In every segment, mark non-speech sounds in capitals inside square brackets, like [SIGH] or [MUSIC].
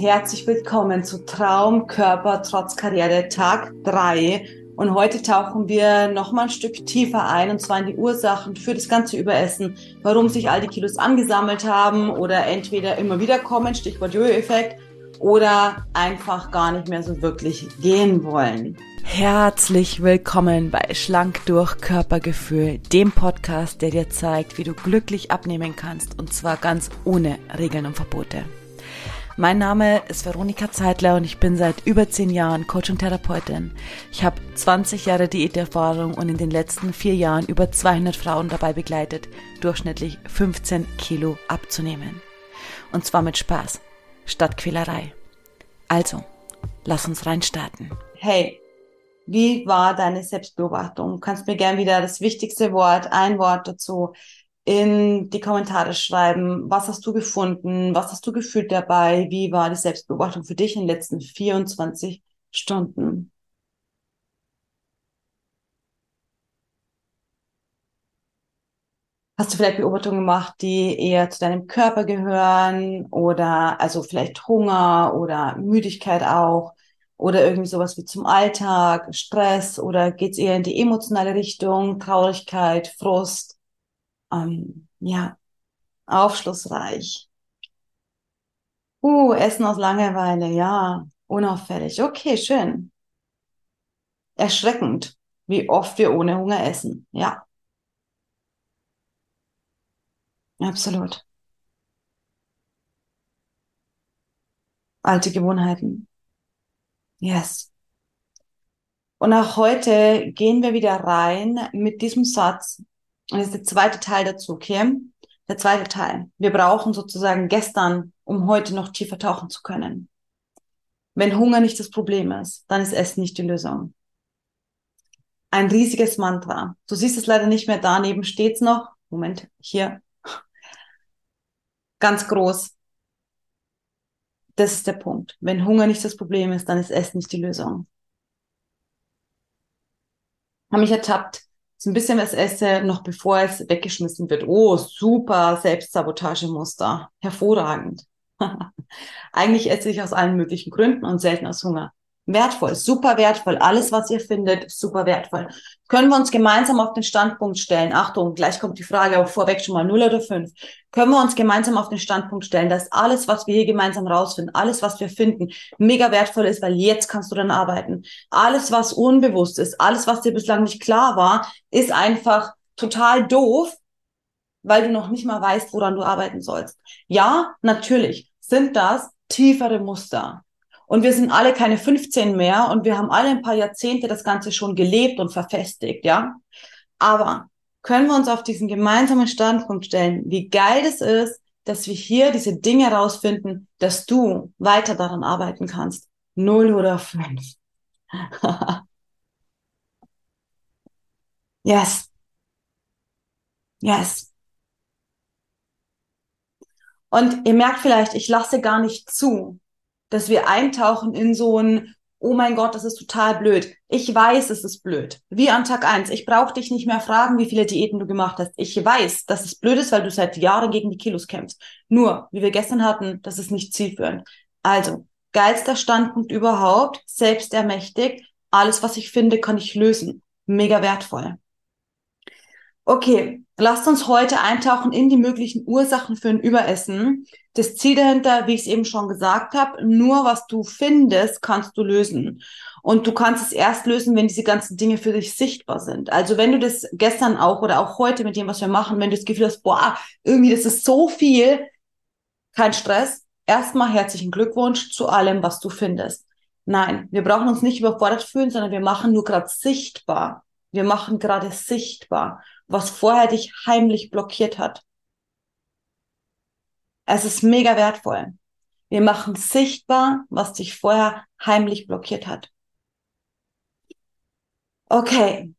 herzlich willkommen zu Traum, Körper, trotz Karriere Tag 3. Und heute tauchen wir nochmal ein Stück tiefer ein, und zwar in die Ursachen für das ganze Überessen, warum sich all die Kilos angesammelt haben oder entweder immer wieder kommen, Stichwort Jojo-Effekt, oder einfach gar nicht mehr so wirklich gehen wollen. Herzlich willkommen bei Schlank durch Körpergefühl, dem Podcast, der dir zeigt, wie du glücklich abnehmen kannst und zwar ganz ohne Regeln und Verbote. Mein Name ist Veronika Zeitler und ich bin seit über zehn Jahren Coach und Therapeutin. Ich habe 20 Jahre Diäterfahrung und in den letzten vier Jahren über 200 Frauen dabei begleitet, durchschnittlich 15 Kilo abzunehmen. Und zwar mit Spaß, statt Quälerei. Also, lass uns reinstarten. Hey, wie war deine Selbstbeobachtung? Du kannst mir gern wieder das wichtigste Wort, ein Wort dazu in die Kommentare schreiben. Was hast du gefunden? Was hast du gefühlt dabei? Wie war die Selbstbeobachtung für dich in den letzten 24 Stunden? Hast du vielleicht Beobachtungen gemacht, die eher zu deinem Körper gehören oder also vielleicht Hunger oder Müdigkeit auch oder irgendwie sowas wie zum Alltag, Stress oder geht's eher in die emotionale Richtung, Traurigkeit, Frust? Ähm, ja, aufschlussreich. Uh, Essen aus Langeweile, ja, unauffällig. Okay, schön. Erschreckend, wie oft wir ohne Hunger essen. Ja. Absolut. Alte Gewohnheiten. Yes. Und auch heute gehen wir wieder rein mit diesem Satz, das ist der zweite Teil dazu, okay? Der zweite Teil. Wir brauchen sozusagen gestern, um heute noch tiefer tauchen zu können. Wenn Hunger nicht das Problem ist, dann ist Essen nicht die Lösung. Ein riesiges Mantra. Du siehst es leider nicht mehr, daneben steht's noch. Moment, hier. Ganz groß. Das ist der Punkt. Wenn Hunger nicht das Problem ist, dann ist Essen nicht die Lösung. Habe mich ertappt, so ein bisschen was esse, noch bevor es weggeschmissen wird. Oh, super Selbstsabotagemuster. Hervorragend. [LAUGHS] Eigentlich esse ich aus allen möglichen Gründen und selten aus Hunger. Wertvoll, super wertvoll. Alles, was ihr findet, super wertvoll. Können wir uns gemeinsam auf den Standpunkt stellen? Achtung, gleich kommt die Frage, aber vorweg schon mal 0 oder 5. Können wir uns gemeinsam auf den Standpunkt stellen, dass alles, was wir hier gemeinsam rausfinden, alles, was wir finden, mega wertvoll ist, weil jetzt kannst du dann arbeiten. Alles, was unbewusst ist, alles, was dir bislang nicht klar war, ist einfach total doof, weil du noch nicht mal weißt, woran du arbeiten sollst. Ja, natürlich sind das tiefere Muster und wir sind alle keine 15 mehr und wir haben alle ein paar Jahrzehnte das Ganze schon gelebt und verfestigt, ja. Aber können wir uns auf diesen gemeinsamen Standpunkt stellen, wie geil es ist, dass wir hier diese Dinge herausfinden, dass du weiter daran arbeiten kannst. Null oder fünf. [LAUGHS] yes. Yes. Und ihr merkt vielleicht, ich lasse gar nicht zu, dass wir eintauchen in so ein, oh mein Gott, das ist total blöd. Ich weiß, es ist blöd. Wie an Tag eins. Ich brauche dich nicht mehr fragen, wie viele Diäten du gemacht hast. Ich weiß, dass es blöd ist, weil du seit Jahren gegen die Kilos kämpfst. Nur, wie wir gestern hatten, das ist nicht zielführend. Also, geilster Standpunkt überhaupt, selbstermächtigt. Alles, was ich finde, kann ich lösen. Mega wertvoll. Okay, lasst uns heute eintauchen in die möglichen Ursachen für ein Überessen. Das Ziel dahinter, wie ich es eben schon gesagt habe, nur was du findest, kannst du lösen. Und du kannst es erst lösen, wenn diese ganzen Dinge für dich sichtbar sind. Also wenn du das gestern auch oder auch heute mit dem, was wir machen, wenn du das Gefühl hast, boah, irgendwie das ist so viel, kein Stress. Erstmal herzlichen Glückwunsch zu allem, was du findest. Nein, wir brauchen uns nicht überfordert fühlen, sondern wir machen nur gerade sichtbar. Wir machen gerade sichtbar was vorher dich heimlich blockiert hat. Es ist mega wertvoll. Wir machen sichtbar, was dich vorher heimlich blockiert hat. Okay,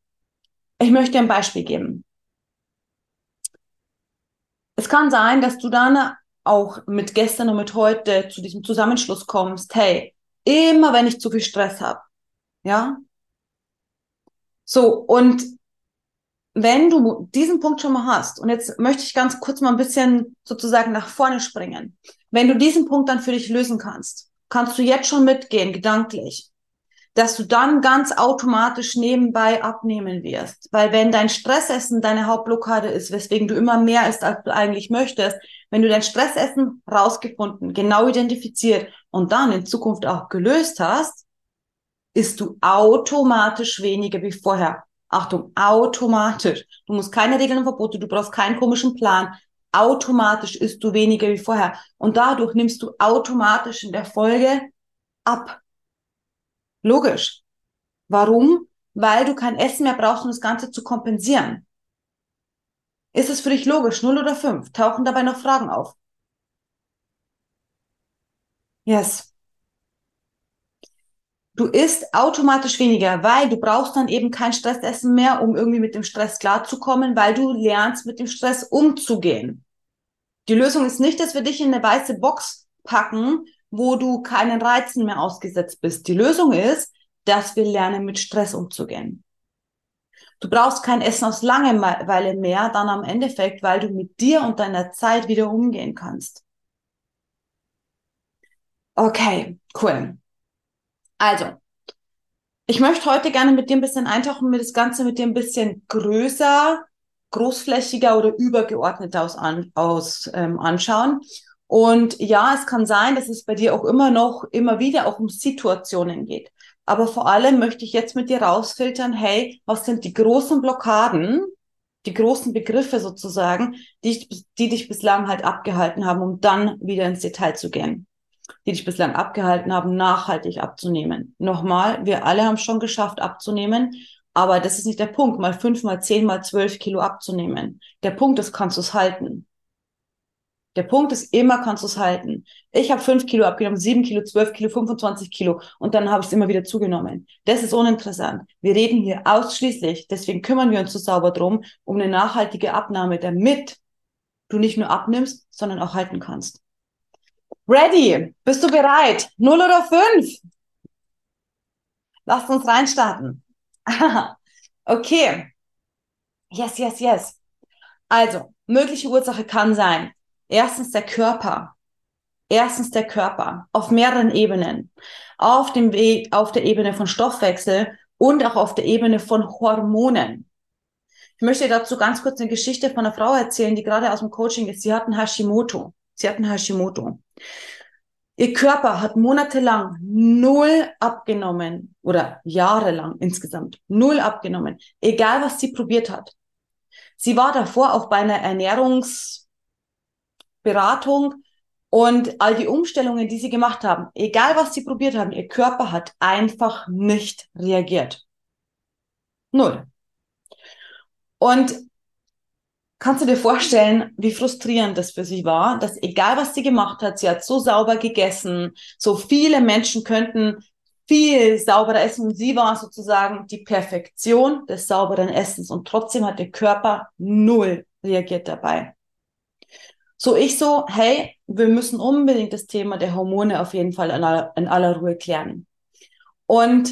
ich möchte ein Beispiel geben. Es kann sein, dass du dann auch mit gestern und mit heute zu diesem Zusammenschluss kommst, hey, immer wenn ich zu viel Stress habe, ja, so, und wenn du diesen Punkt schon mal hast, und jetzt möchte ich ganz kurz mal ein bisschen sozusagen nach vorne springen, wenn du diesen Punkt dann für dich lösen kannst, kannst du jetzt schon mitgehen, gedanklich, dass du dann ganz automatisch nebenbei abnehmen wirst. Weil wenn dein Stressessen deine Hauptblockade ist, weswegen du immer mehr isst, als du eigentlich möchtest, wenn du dein Stressessen rausgefunden, genau identifiziert und dann in Zukunft auch gelöst hast, isst du automatisch weniger wie vorher. Achtung, automatisch. Du musst keine Regeln und Verbote, du brauchst keinen komischen Plan. Automatisch isst du weniger wie vorher. Und dadurch nimmst du automatisch in der Folge ab. Logisch. Warum? Weil du kein Essen mehr brauchst, um das Ganze zu kompensieren. Ist es für dich logisch? Null oder fünf? Tauchen dabei noch Fragen auf? Yes. Du isst automatisch weniger, weil du brauchst dann eben kein Stressessen mehr, um irgendwie mit dem Stress klarzukommen, weil du lernst, mit dem Stress umzugehen. Die Lösung ist nicht, dass wir dich in eine weiße Box packen wo du keinen Reizen mehr ausgesetzt bist. Die Lösung ist, dass wir lernen, mit Stress umzugehen. Du brauchst kein Essen aus Langeweile mehr, dann am Endeffekt, weil du mit dir und deiner Zeit wieder umgehen kannst. Okay, cool. Also, ich möchte heute gerne mit dir ein bisschen eintauchen, mir das Ganze mit dir ein bisschen größer, großflächiger oder übergeordneter aus, an, aus ähm, anschauen. Und ja, es kann sein, dass es bei dir auch immer noch, immer wieder auch um Situationen geht. Aber vor allem möchte ich jetzt mit dir rausfiltern, hey, was sind die großen Blockaden, die großen Begriffe sozusagen, die, die dich bislang halt abgehalten haben, um dann wieder ins Detail zu gehen. Die dich bislang abgehalten haben, nachhaltig abzunehmen. Nochmal, wir alle haben schon geschafft abzunehmen, aber das ist nicht der Punkt, mal fünf, mal zehn, mal zwölf Kilo abzunehmen. Der Punkt ist, kannst du es halten. Der Punkt ist, immer kannst du es halten. Ich habe fünf Kilo abgenommen, sieben Kilo, zwölf Kilo, 25 Kilo und dann habe ich es immer wieder zugenommen. Das ist uninteressant. Wir reden hier ausschließlich, deswegen kümmern wir uns so sauber drum, um eine nachhaltige Abnahme, damit du nicht nur abnimmst, sondern auch halten kannst. Ready? Bist du bereit? Null oder fünf? Lasst uns reinstarten. [LAUGHS] okay. Yes, yes, yes. Also, mögliche Ursache kann sein, Erstens der Körper. Erstens der Körper auf mehreren Ebenen. Auf dem Weg, auf der Ebene von Stoffwechsel und auch auf der Ebene von Hormonen. Ich möchte dazu ganz kurz eine Geschichte von einer Frau erzählen, die gerade aus dem Coaching ist. Sie hat einen Hashimoto. Sie hat einen Hashimoto. Ihr Körper hat monatelang null abgenommen oder jahrelang insgesamt null abgenommen, egal was sie probiert hat. Sie war davor auch bei einer Ernährungs Beratung und all die Umstellungen, die sie gemacht haben, egal was sie probiert haben, ihr Körper hat einfach nicht reagiert. Null. Und kannst du dir vorstellen, wie frustrierend das für sie war, dass egal was sie gemacht hat, sie hat so sauber gegessen, so viele Menschen könnten viel sauberer essen und sie war sozusagen die Perfektion des sauberen Essens und trotzdem hat der Körper null reagiert dabei. So ich so, hey, wir müssen unbedingt das Thema der Hormone auf jeden Fall in aller, in aller Ruhe klären. Und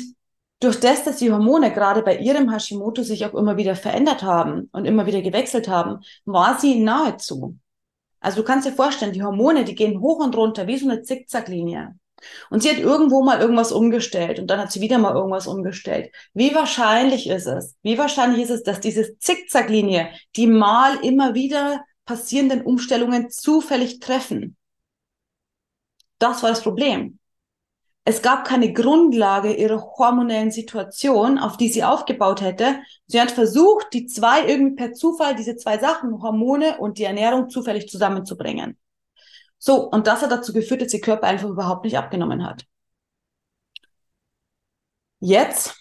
durch das, dass die Hormone gerade bei ihrem Hashimoto sich auch immer wieder verändert haben und immer wieder gewechselt haben, war sie nahezu. Also du kannst dir vorstellen, die Hormone, die gehen hoch und runter wie so eine Zickzacklinie. Und sie hat irgendwo mal irgendwas umgestellt und dann hat sie wieder mal irgendwas umgestellt. Wie wahrscheinlich ist es? Wie wahrscheinlich ist es, dass diese Zickzacklinie, die mal immer wieder passierenden Umstellungen zufällig treffen. Das war das Problem. Es gab keine Grundlage ihrer hormonellen Situation, auf die sie aufgebaut hätte. Sie hat versucht, die zwei irgendwie per Zufall, diese zwei Sachen, Hormone und die Ernährung zufällig zusammenzubringen. So, und das hat dazu geführt, dass ihr Körper einfach überhaupt nicht abgenommen hat. Jetzt,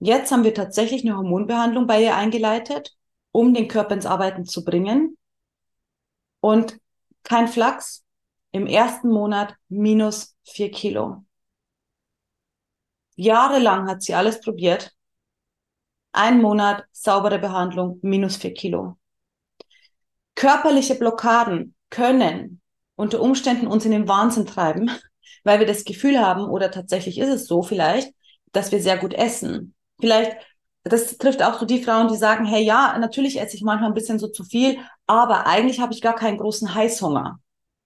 jetzt haben wir tatsächlich eine Hormonbehandlung bei ihr eingeleitet, um den Körper ins Arbeiten zu bringen. Und kein Flachs, im ersten Monat minus vier Kilo. Jahrelang hat sie alles probiert. Ein Monat saubere Behandlung, minus vier Kilo. Körperliche Blockaden können unter Umständen uns in den Wahnsinn treiben, [LAUGHS] weil wir das Gefühl haben, oder tatsächlich ist es so vielleicht, dass wir sehr gut essen. Vielleicht das trifft auch so die Frauen, die sagen, hey, ja, natürlich esse ich manchmal ein bisschen so zu viel, aber eigentlich habe ich gar keinen großen Heißhunger.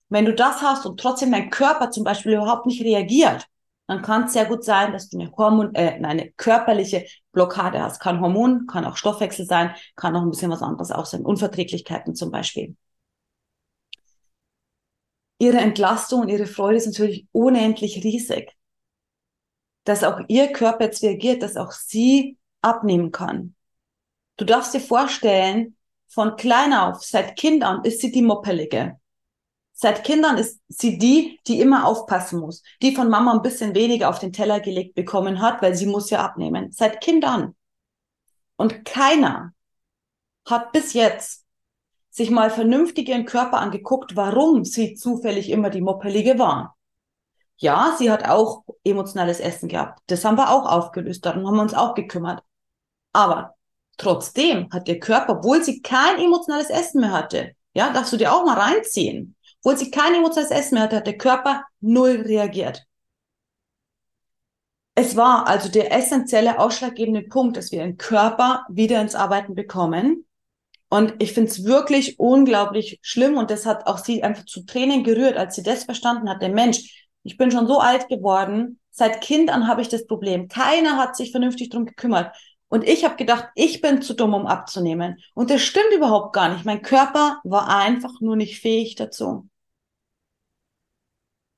Wenn du das hast und trotzdem dein Körper zum Beispiel überhaupt nicht reagiert, dann kann es sehr gut sein, dass du eine Hormon, äh, eine körperliche Blockade hast. Kann Hormon, kann auch Stoffwechsel sein, kann auch ein bisschen was anderes auch sein. Unverträglichkeiten zum Beispiel. Ihre Entlastung und ihre Freude ist natürlich unendlich riesig. Dass auch ihr Körper jetzt reagiert, dass auch sie abnehmen kann. Du darfst dir vorstellen, von klein auf, seit Kind an, ist sie die Moppelige. Seit Kindern ist sie die, die immer aufpassen muss, die von Mama ein bisschen weniger auf den Teller gelegt bekommen hat, weil sie muss ja abnehmen. Seit Kind an. Und keiner hat bis jetzt sich mal vernünftig ihren Körper angeguckt, warum sie zufällig immer die Moppelige war. Ja, sie hat auch emotionales Essen gehabt. Das haben wir auch aufgelöst, darum haben wir uns auch gekümmert. Aber trotzdem hat ihr Körper, obwohl sie kein emotionales Essen mehr hatte, ja, darfst du dir auch mal reinziehen, obwohl sie kein emotionales Essen mehr hatte, hat der Körper null reagiert. Es war also der essentielle, ausschlaggebende Punkt, dass wir den Körper wieder ins Arbeiten bekommen. Und ich finde es wirklich unglaublich schlimm und das hat auch sie einfach zu Tränen gerührt, als sie das verstanden hat. Der Mensch, ich bin schon so alt geworden, seit Kind an habe ich das Problem. Keiner hat sich vernünftig drum gekümmert. Und ich habe gedacht, ich bin zu dumm, um abzunehmen. Und das stimmt überhaupt gar nicht. Mein Körper war einfach nur nicht fähig dazu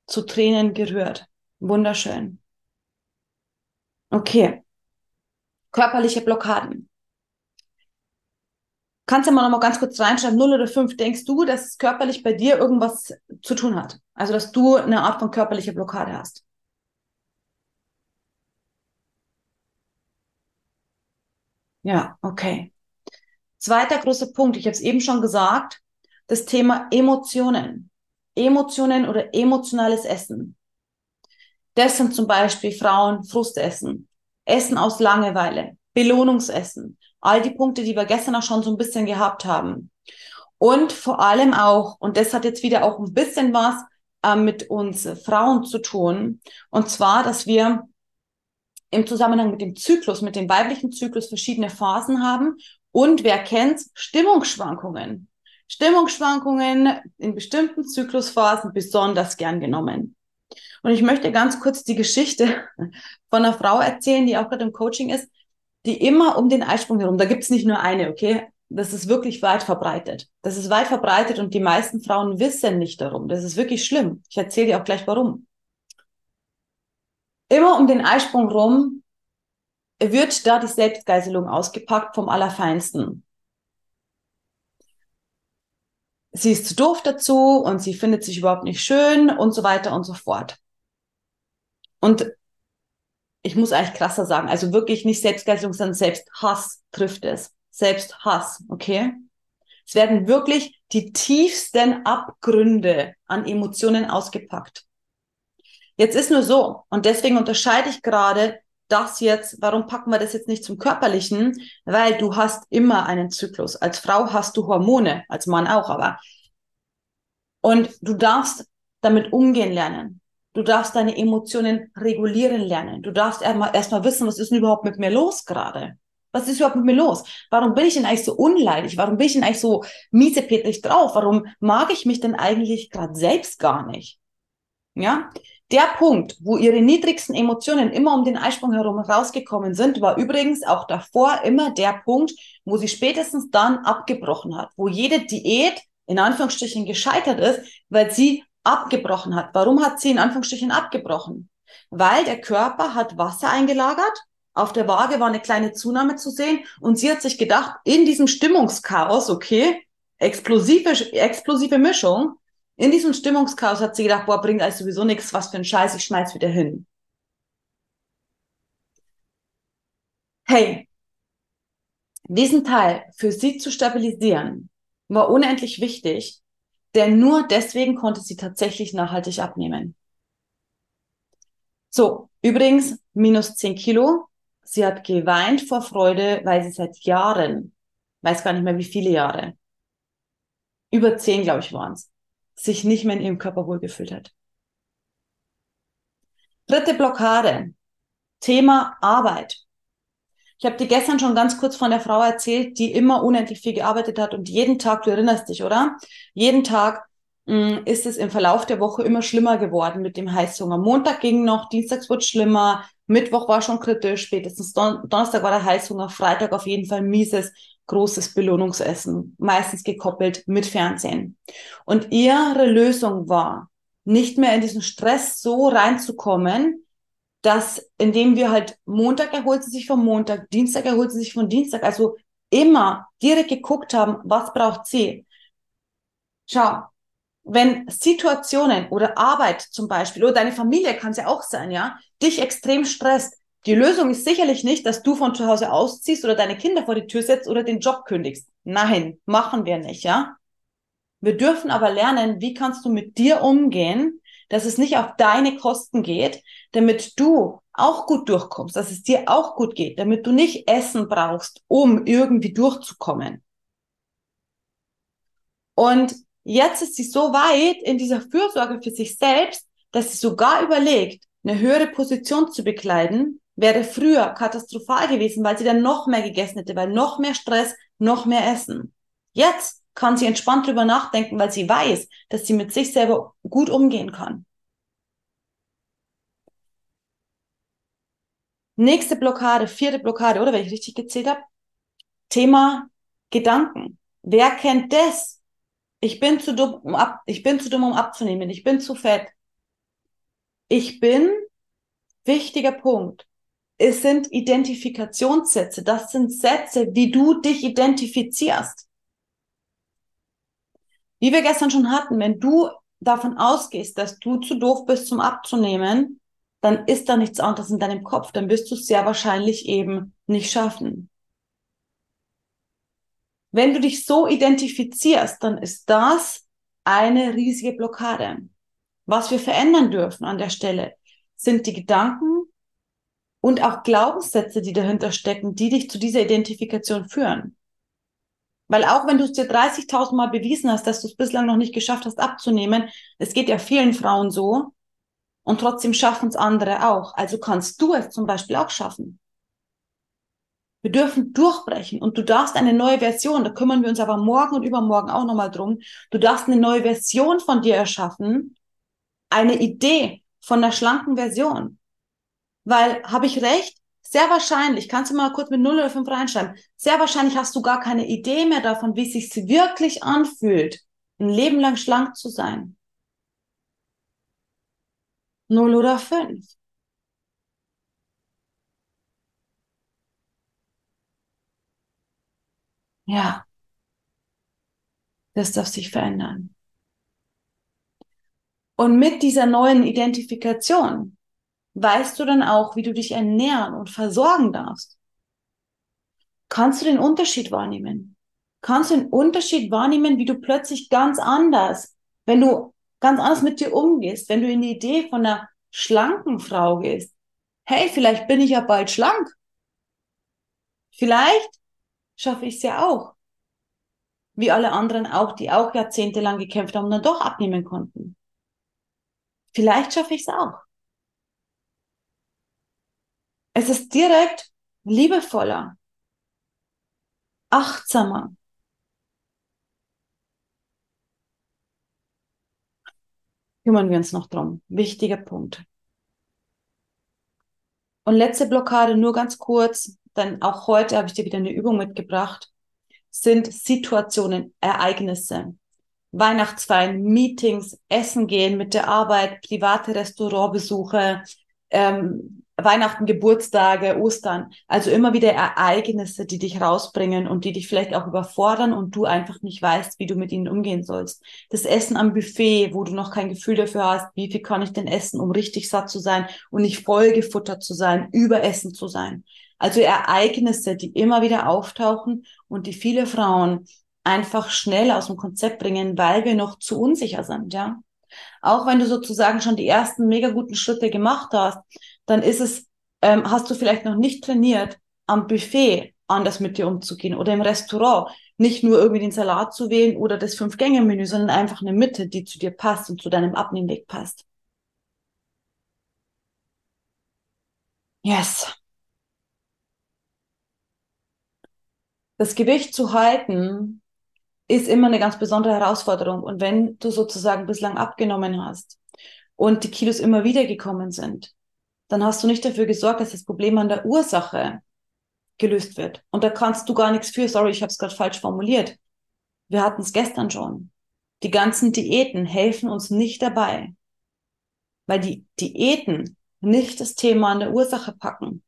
zu Tränen gerührt. Wunderschön. Okay. Körperliche Blockaden. Kannst du mal noch mal ganz kurz reinschreiben, 0 oder 5, denkst du, dass es körperlich bei dir irgendwas zu tun hat? Also, dass du eine Art von körperlicher Blockade hast? Ja, okay. Zweiter großer Punkt, ich habe es eben schon gesagt, das Thema Emotionen. Emotionen oder emotionales Essen. Das sind zum Beispiel Frauen Frustessen, Essen aus Langeweile, Belohnungsessen, all die Punkte, die wir gestern auch schon so ein bisschen gehabt haben. Und vor allem auch, und das hat jetzt wieder auch ein bisschen was äh, mit uns Frauen zu tun, und zwar, dass wir im Zusammenhang mit dem Zyklus, mit dem weiblichen Zyklus verschiedene Phasen haben und wer kennt Stimmungsschwankungen. Stimmungsschwankungen in bestimmten Zyklusphasen besonders gern genommen. Und ich möchte ganz kurz die Geschichte [LAUGHS] von einer Frau erzählen, die auch gerade im Coaching ist, die immer um den Eisprung herum, da gibt es nicht nur eine, okay? Das ist wirklich weit verbreitet. Das ist weit verbreitet und die meisten Frauen wissen nicht darum. Das ist wirklich schlimm. Ich erzähle dir auch gleich warum. Immer um den Eisprung rum wird da die Selbstgeiselung ausgepackt vom Allerfeinsten sie ist zu doof dazu und sie findet sich überhaupt nicht schön und so weiter und so fort. Und ich muss eigentlich krasser sagen, also wirklich nicht Selbstgeißelung, sondern Selbsthass trifft es. Selbsthass, okay? Es werden wirklich die tiefsten Abgründe an Emotionen ausgepackt. Jetzt ist nur so, und deswegen unterscheide ich gerade das jetzt, warum packen wir das jetzt nicht zum Körperlichen? Weil du hast immer einen Zyklus. Als Frau hast du Hormone, als Mann auch, aber. Und du darfst damit umgehen lernen. Du darfst deine Emotionen regulieren lernen. Du darfst erstmal erst mal wissen, was ist denn überhaupt mit mir los gerade? Was ist überhaupt mit mir los? Warum bin ich denn eigentlich so unleidig? Warum bin ich denn eigentlich so miesepetrig drauf? Warum mag ich mich denn eigentlich gerade selbst gar nicht? Ja, der Punkt, wo ihre niedrigsten Emotionen immer um den Eisprung herum rausgekommen sind, war übrigens auch davor immer der Punkt, wo sie spätestens dann abgebrochen hat, wo jede Diät in Anführungsstrichen gescheitert ist, weil sie abgebrochen hat. Warum hat sie in Anführungsstrichen abgebrochen? Weil der Körper hat Wasser eingelagert, auf der Waage war eine kleine Zunahme zu sehen und sie hat sich gedacht, in diesem Stimmungschaos, okay, explosive, explosive Mischung, in diesem Stimmungschaos hat sie gedacht, boah, bringt alles sowieso nichts, was für ein Scheiß, ich schmeiß wieder hin. Hey, diesen Teil für sie zu stabilisieren, war unendlich wichtig, denn nur deswegen konnte sie tatsächlich nachhaltig abnehmen. So, übrigens, minus 10 Kilo. Sie hat geweint vor Freude, weil sie seit Jahren, weiß gar nicht mehr wie viele Jahre, über 10, glaube ich, waren es, sich nicht mehr in ihrem Körper wohlgefühlt hat. Dritte Blockade. Thema Arbeit. Ich habe dir gestern schon ganz kurz von der Frau erzählt, die immer unendlich viel gearbeitet hat und jeden Tag, du erinnerst dich, oder? Jeden Tag mm, ist es im Verlauf der Woche immer schlimmer geworden mit dem Heißhunger. Montag ging noch, Dienstags wird schlimmer, Mittwoch war schon kritisch, spätestens Don Donnerstag war der Heißhunger, Freitag auf jeden Fall mieses, großes Belohnungsessen, meistens gekoppelt mit Fernsehen. Und ihre Lösung war, nicht mehr in diesen Stress so reinzukommen, dass indem wir halt Montag erholt sie sich vom Montag, Dienstag erholt sie sich von Dienstag, also immer direkt geguckt haben, was braucht sie. Schau, wenn Situationen oder Arbeit zum Beispiel oder deine Familie kann es ja auch sein, ja, dich extrem stresst, die Lösung ist sicherlich nicht, dass du von zu Hause ausziehst oder deine Kinder vor die Tür setzt oder den Job kündigst. Nein, machen wir nicht, ja. Wir dürfen aber lernen, wie kannst du mit dir umgehen, dass es nicht auf deine Kosten geht, damit du auch gut durchkommst, dass es dir auch gut geht, damit du nicht Essen brauchst, um irgendwie durchzukommen. Und jetzt ist sie so weit in dieser Fürsorge für sich selbst, dass sie sogar überlegt, eine höhere Position zu bekleiden, wäre früher katastrophal gewesen, weil sie dann noch mehr gegessen hätte, weil noch mehr Stress, noch mehr Essen. Jetzt kann sie entspannt drüber nachdenken, weil sie weiß, dass sie mit sich selber gut umgehen kann. Nächste Blockade, vierte Blockade, oder wenn ich richtig gezählt habe, Thema Gedanken. Wer kennt das? Ich bin zu dumm, um ab, ich bin zu dumm, um abzunehmen. Ich bin zu fett. Ich bin, wichtiger Punkt. Es sind Identifikationssätze. Das sind Sätze, wie du dich identifizierst. Wie wir gestern schon hatten, wenn du davon ausgehst, dass du zu doof bist zum Abzunehmen, dann ist da nichts anderes in deinem Kopf. Dann wirst du es sehr wahrscheinlich eben nicht schaffen. Wenn du dich so identifizierst, dann ist das eine riesige Blockade. Was wir verändern dürfen an der Stelle sind die Gedanken und auch Glaubenssätze, die dahinter stecken, die dich zu dieser Identifikation führen. Weil auch wenn du es dir 30.000 Mal bewiesen hast, dass du es bislang noch nicht geschafft hast abzunehmen, es geht ja vielen Frauen so und trotzdem schaffen es andere auch. Also kannst du es zum Beispiel auch schaffen. Wir dürfen durchbrechen und du darfst eine neue Version, da kümmern wir uns aber morgen und übermorgen auch nochmal drum. Du darfst eine neue Version von dir erschaffen, eine Idee von einer schlanken Version. Weil, habe ich recht? Sehr wahrscheinlich, kannst du mal kurz mit 0 oder 5 reinschreiben, sehr wahrscheinlich hast du gar keine Idee mehr davon, wie es sich wirklich anfühlt, ein Leben lang schlank zu sein. 0 oder 5. Ja, das darf sich verändern. Und mit dieser neuen Identifikation weißt du dann auch, wie du dich ernähren und versorgen darfst. Kannst du den Unterschied wahrnehmen? Kannst du den Unterschied wahrnehmen, wie du plötzlich ganz anders, wenn du ganz anders mit dir umgehst, wenn du in die Idee von einer schlanken Frau gehst? Hey, vielleicht bin ich ja bald schlank. Vielleicht schaffe ich es ja auch. Wie alle anderen auch, die auch jahrzehntelang gekämpft haben und dann doch abnehmen konnten. Vielleicht schaffe ich es auch. Es ist direkt liebevoller, achtsamer. Kümmern wir uns noch drum. Wichtiger Punkt. Und letzte Blockade, nur ganz kurz, denn auch heute habe ich dir wieder eine Übung mitgebracht, sind Situationen, Ereignisse. Weihnachtsfeiern, Meetings, Essen gehen mit der Arbeit, private Restaurantbesuche, ähm, Weihnachten, Geburtstage, Ostern. Also immer wieder Ereignisse, die dich rausbringen und die dich vielleicht auch überfordern und du einfach nicht weißt, wie du mit ihnen umgehen sollst. Das Essen am Buffet, wo du noch kein Gefühl dafür hast, wie viel kann ich denn essen, um richtig satt zu sein und nicht vollgefuttert zu sein, überessen zu sein. Also Ereignisse, die immer wieder auftauchen und die viele Frauen einfach schnell aus dem Konzept bringen, weil wir noch zu unsicher sind, ja. Auch wenn du sozusagen schon die ersten mega guten Schritte gemacht hast, dann ist es, ähm, hast du vielleicht noch nicht trainiert, am Buffet anders mit dir umzugehen oder im Restaurant nicht nur irgendwie den Salat zu wählen oder das Fünf-Gänge-Menü, sondern einfach eine Mitte, die zu dir passt und zu deinem Abnehmweg passt. Yes. Das Gewicht zu halten ist immer eine ganz besondere Herausforderung. Und wenn du sozusagen bislang abgenommen hast und die Kilos immer wieder gekommen sind, dann hast du nicht dafür gesorgt, dass das Problem an der Ursache gelöst wird. Und da kannst du gar nichts für. Sorry, ich habe es gerade falsch formuliert. Wir hatten es gestern schon. Die ganzen Diäten helfen uns nicht dabei, weil die Diäten nicht das Thema an der Ursache packen.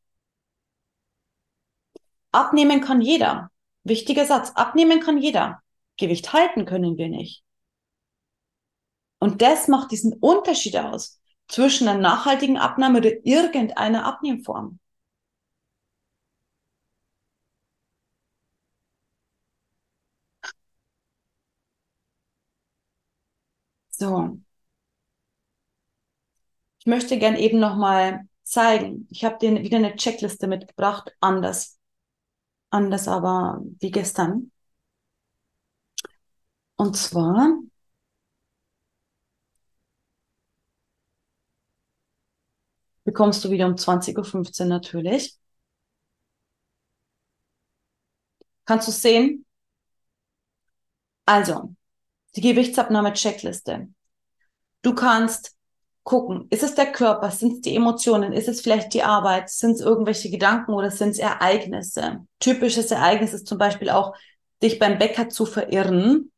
Abnehmen kann jeder. Wichtiger Satz. Abnehmen kann jeder. Gewicht halten können wir nicht. Und das macht diesen Unterschied aus zwischen einer nachhaltigen Abnahme oder irgendeiner Abnehmform. So. Ich möchte gern eben nochmal zeigen. Ich habe dir wieder eine Checkliste mitgebracht, anders. Anders aber wie gestern. Und zwar bekommst du wieder um 20.15 Uhr natürlich. Kannst du sehen? Also, die Gewichtsabnahme-Checkliste. Du kannst gucken, ist es der Körper, sind es die Emotionen, ist es vielleicht die Arbeit, sind es irgendwelche Gedanken oder sind es Ereignisse? Typisches Ereignis ist zum Beispiel auch, dich beim Bäcker zu verirren,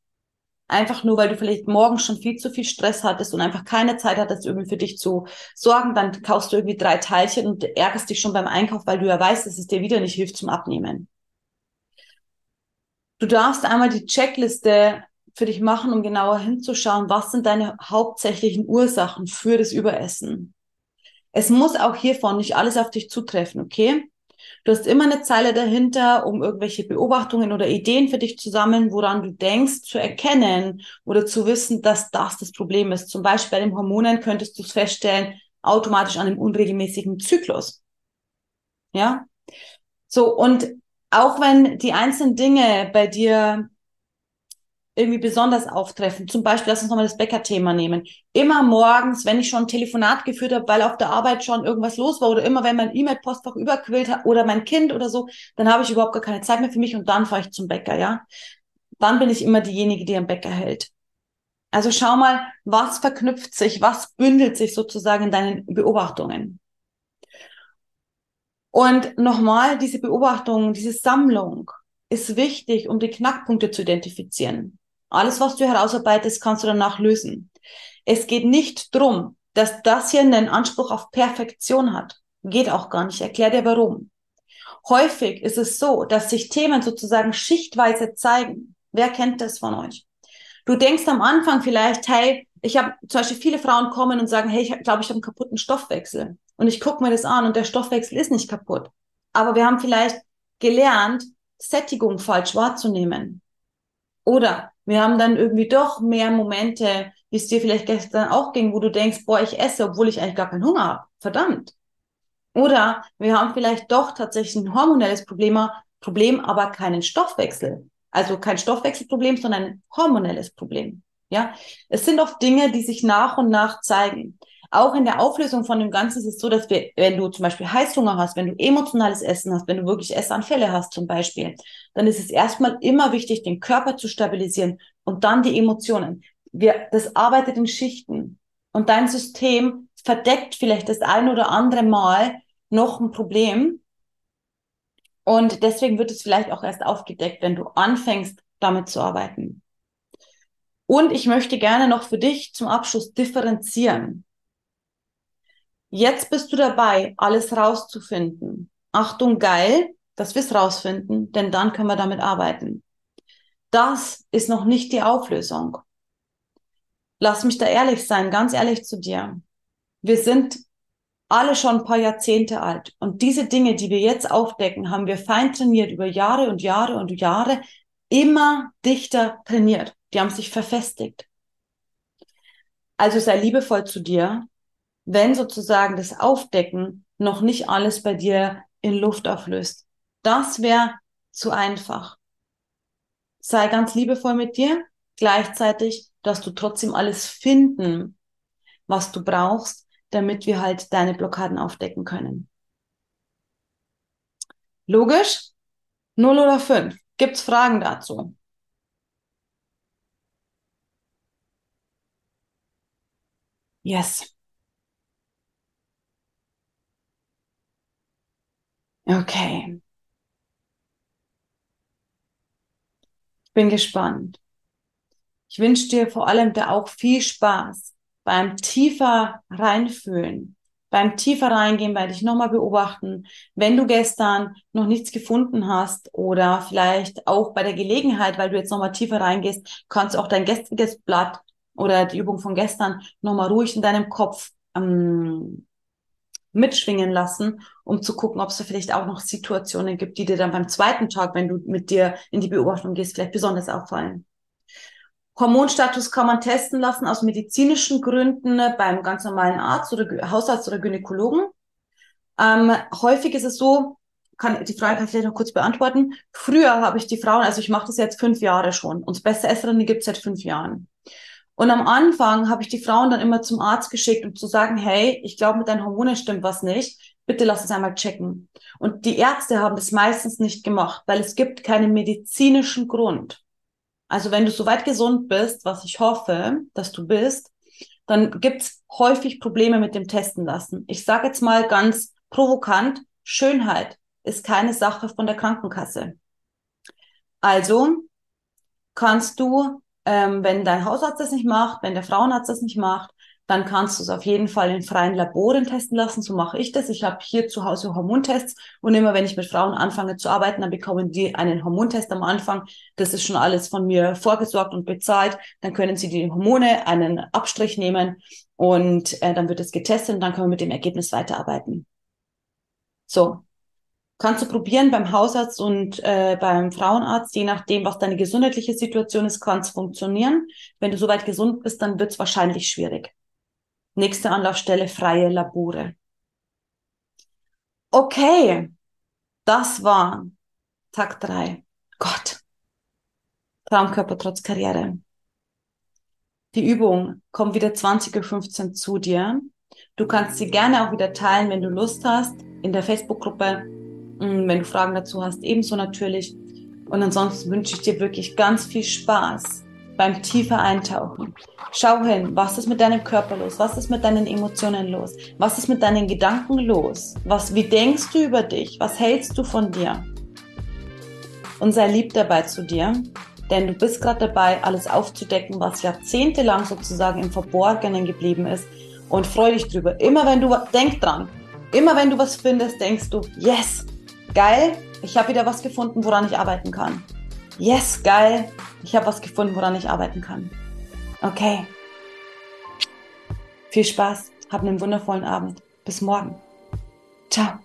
einfach nur, weil du vielleicht morgen schon viel zu viel Stress hattest und einfach keine Zeit hattest, irgendwie für dich zu sorgen, dann kaufst du irgendwie drei Teilchen und ärgerst dich schon beim Einkauf, weil du ja weißt, dass es dir wieder nicht hilft zum Abnehmen. Du darfst einmal die Checkliste für dich machen, um genauer hinzuschauen, was sind deine hauptsächlichen Ursachen für das Überessen. Es muss auch hiervon nicht alles auf dich zutreffen, okay? Du hast immer eine Zeile dahinter, um irgendwelche Beobachtungen oder Ideen für dich zu sammeln, woran du denkst, zu erkennen oder zu wissen, dass das das Problem ist. Zum Beispiel bei den Hormonen könntest du es feststellen, automatisch an einem unregelmäßigen Zyklus. Ja? So, und auch wenn die einzelnen Dinge bei dir irgendwie besonders auftreffen. Zum Beispiel, lass uns nochmal das Bäcker-Thema nehmen. Immer morgens, wenn ich schon ein Telefonat geführt habe, weil auf der Arbeit schon irgendwas los war oder immer wenn mein E-Mail-Postfach überquillt hat oder mein Kind oder so, dann habe ich überhaupt gar keine Zeit mehr für mich und dann fahre ich zum Bäcker, ja. Dann bin ich immer diejenige, die am Bäcker hält. Also schau mal, was verknüpft sich, was bündelt sich sozusagen in deinen Beobachtungen. Und nochmal, diese Beobachtung, diese Sammlung ist wichtig, um die Knackpunkte zu identifizieren. Alles, was du herausarbeitest, kannst du danach lösen. Es geht nicht drum, dass das hier einen Anspruch auf Perfektion hat. Geht auch gar nicht. Ich erklär dir warum. Häufig ist es so, dass sich Themen sozusagen schichtweise zeigen. Wer kennt das von euch? Du denkst am Anfang vielleicht, hey, ich habe zum Beispiel viele Frauen kommen und sagen, hey, ich glaube, ich habe einen kaputten Stoffwechsel. Und ich gucke mir das an und der Stoffwechsel ist nicht kaputt. Aber wir haben vielleicht gelernt, Sättigung falsch wahrzunehmen. Oder wir haben dann irgendwie doch mehr Momente, wie es dir vielleicht gestern auch ging, wo du denkst, boah, ich esse, obwohl ich eigentlich gar keinen Hunger habe. Verdammt. Oder wir haben vielleicht doch tatsächlich ein hormonelles Problem, Problem, aber keinen Stoffwechsel. Also kein Stoffwechselproblem, sondern ein hormonelles Problem. Ja, es sind oft Dinge, die sich nach und nach zeigen. Auch in der Auflösung von dem Ganzen ist es so, dass wir, wenn du zum Beispiel Heißhunger hast, wenn du emotionales Essen hast, wenn du wirklich Essanfälle hast zum Beispiel, dann ist es erstmal immer wichtig, den Körper zu stabilisieren und dann die Emotionen. Wir, das arbeitet in Schichten und dein System verdeckt vielleicht das ein oder andere Mal noch ein Problem und deswegen wird es vielleicht auch erst aufgedeckt, wenn du anfängst, damit zu arbeiten. Und ich möchte gerne noch für dich zum Abschluss differenzieren. Jetzt bist du dabei, alles rauszufinden. Achtung, geil, dass wir es rausfinden, denn dann können wir damit arbeiten. Das ist noch nicht die Auflösung. Lass mich da ehrlich sein, ganz ehrlich zu dir. Wir sind alle schon ein paar Jahrzehnte alt. Und diese Dinge, die wir jetzt aufdecken, haben wir fein trainiert über Jahre und Jahre und Jahre, immer dichter trainiert. Die haben sich verfestigt. Also sei liebevoll zu dir, wenn sozusagen das Aufdecken noch nicht alles bei dir in Luft auflöst. Das wäre zu einfach. Sei ganz liebevoll mit dir, gleichzeitig, dass du trotzdem alles finden, was du brauchst, damit wir halt deine Blockaden aufdecken können. Logisch? Null oder fünf? Gibt's Fragen dazu? Yes. Okay. Ich bin gespannt. Ich wünsche dir vor allem da auch viel Spaß beim tiefer reinfühlen, beim tiefer reingehen, bei dich nochmal beobachten. Wenn du gestern noch nichts gefunden hast oder vielleicht auch bei der Gelegenheit, weil du jetzt nochmal tiefer reingehst, kannst du auch dein gestriges Blatt oder die Übung von gestern nochmal ruhig in deinem Kopf ähm, mitschwingen lassen, um zu gucken, ob es da vielleicht auch noch Situationen gibt, die dir dann beim zweiten Tag, wenn du mit dir in die Beobachtung gehst, vielleicht besonders auffallen. Hormonstatus kann man testen lassen aus medizinischen Gründen beim ganz normalen Arzt oder Hausarzt oder Gynäkologen. Ähm, häufig ist es so, kann, die Frage kann ich vielleicht noch kurz beantworten. Früher habe ich die Frauen, also ich mache das jetzt fünf Jahre schon. Uns beste Esserin gibt es seit fünf Jahren. Und am Anfang habe ich die Frauen dann immer zum Arzt geschickt, um zu sagen, hey, ich glaube, mit deinen Hormonen stimmt was nicht. Bitte lass es einmal checken. Und die Ärzte haben das meistens nicht gemacht, weil es gibt keinen medizinischen Grund. Also wenn du soweit gesund bist, was ich hoffe, dass du bist, dann gibt's häufig Probleme mit dem Testen lassen. Ich sage jetzt mal ganz provokant, Schönheit ist keine Sache von der Krankenkasse. Also kannst du ähm, wenn dein Hausarzt das nicht macht, wenn der Frauenarzt das nicht macht, dann kannst du es auf jeden Fall in freien Laboren testen lassen. So mache ich das. Ich habe hier zu Hause Hormontests und immer wenn ich mit Frauen anfange zu arbeiten, dann bekommen die einen Hormontest am Anfang. Das ist schon alles von mir vorgesorgt und bezahlt. Dann können sie die Hormone, einen Abstrich nehmen und äh, dann wird es getestet und dann können wir mit dem Ergebnis weiterarbeiten. So, Kannst du probieren beim Hausarzt und äh, beim Frauenarzt, je nachdem, was deine gesundheitliche Situation ist, kann es funktionieren. Wenn du soweit gesund bist, dann wird es wahrscheinlich schwierig. Nächste Anlaufstelle, freie Labore. Okay, das war Tag drei. Gott. Traumkörper trotz Karriere. Die Übung kommt wieder 20.15 Uhr zu dir. Du kannst sie gerne auch wieder teilen, wenn du Lust hast, in der Facebook-Gruppe wenn du Fragen dazu hast, ebenso natürlich. Und ansonsten wünsche ich dir wirklich ganz viel Spaß beim tiefer Eintauchen. Schau hin, was ist mit deinem Körper los? Was ist mit deinen Emotionen los? Was ist mit deinen Gedanken los? Was, wie denkst du über dich? Was hältst du von dir? Und sei lieb dabei zu dir, denn du bist gerade dabei, alles aufzudecken, was jahrzehntelang sozusagen im Verborgenen geblieben ist. Und freu dich drüber. Immer wenn du, denk dran, immer wenn du was findest, denkst du, yes, Geil, ich habe wieder was gefunden, woran ich arbeiten kann. Yes, geil, ich habe was gefunden, woran ich arbeiten kann. Okay. Viel Spaß, hab einen wundervollen Abend. Bis morgen. Ciao.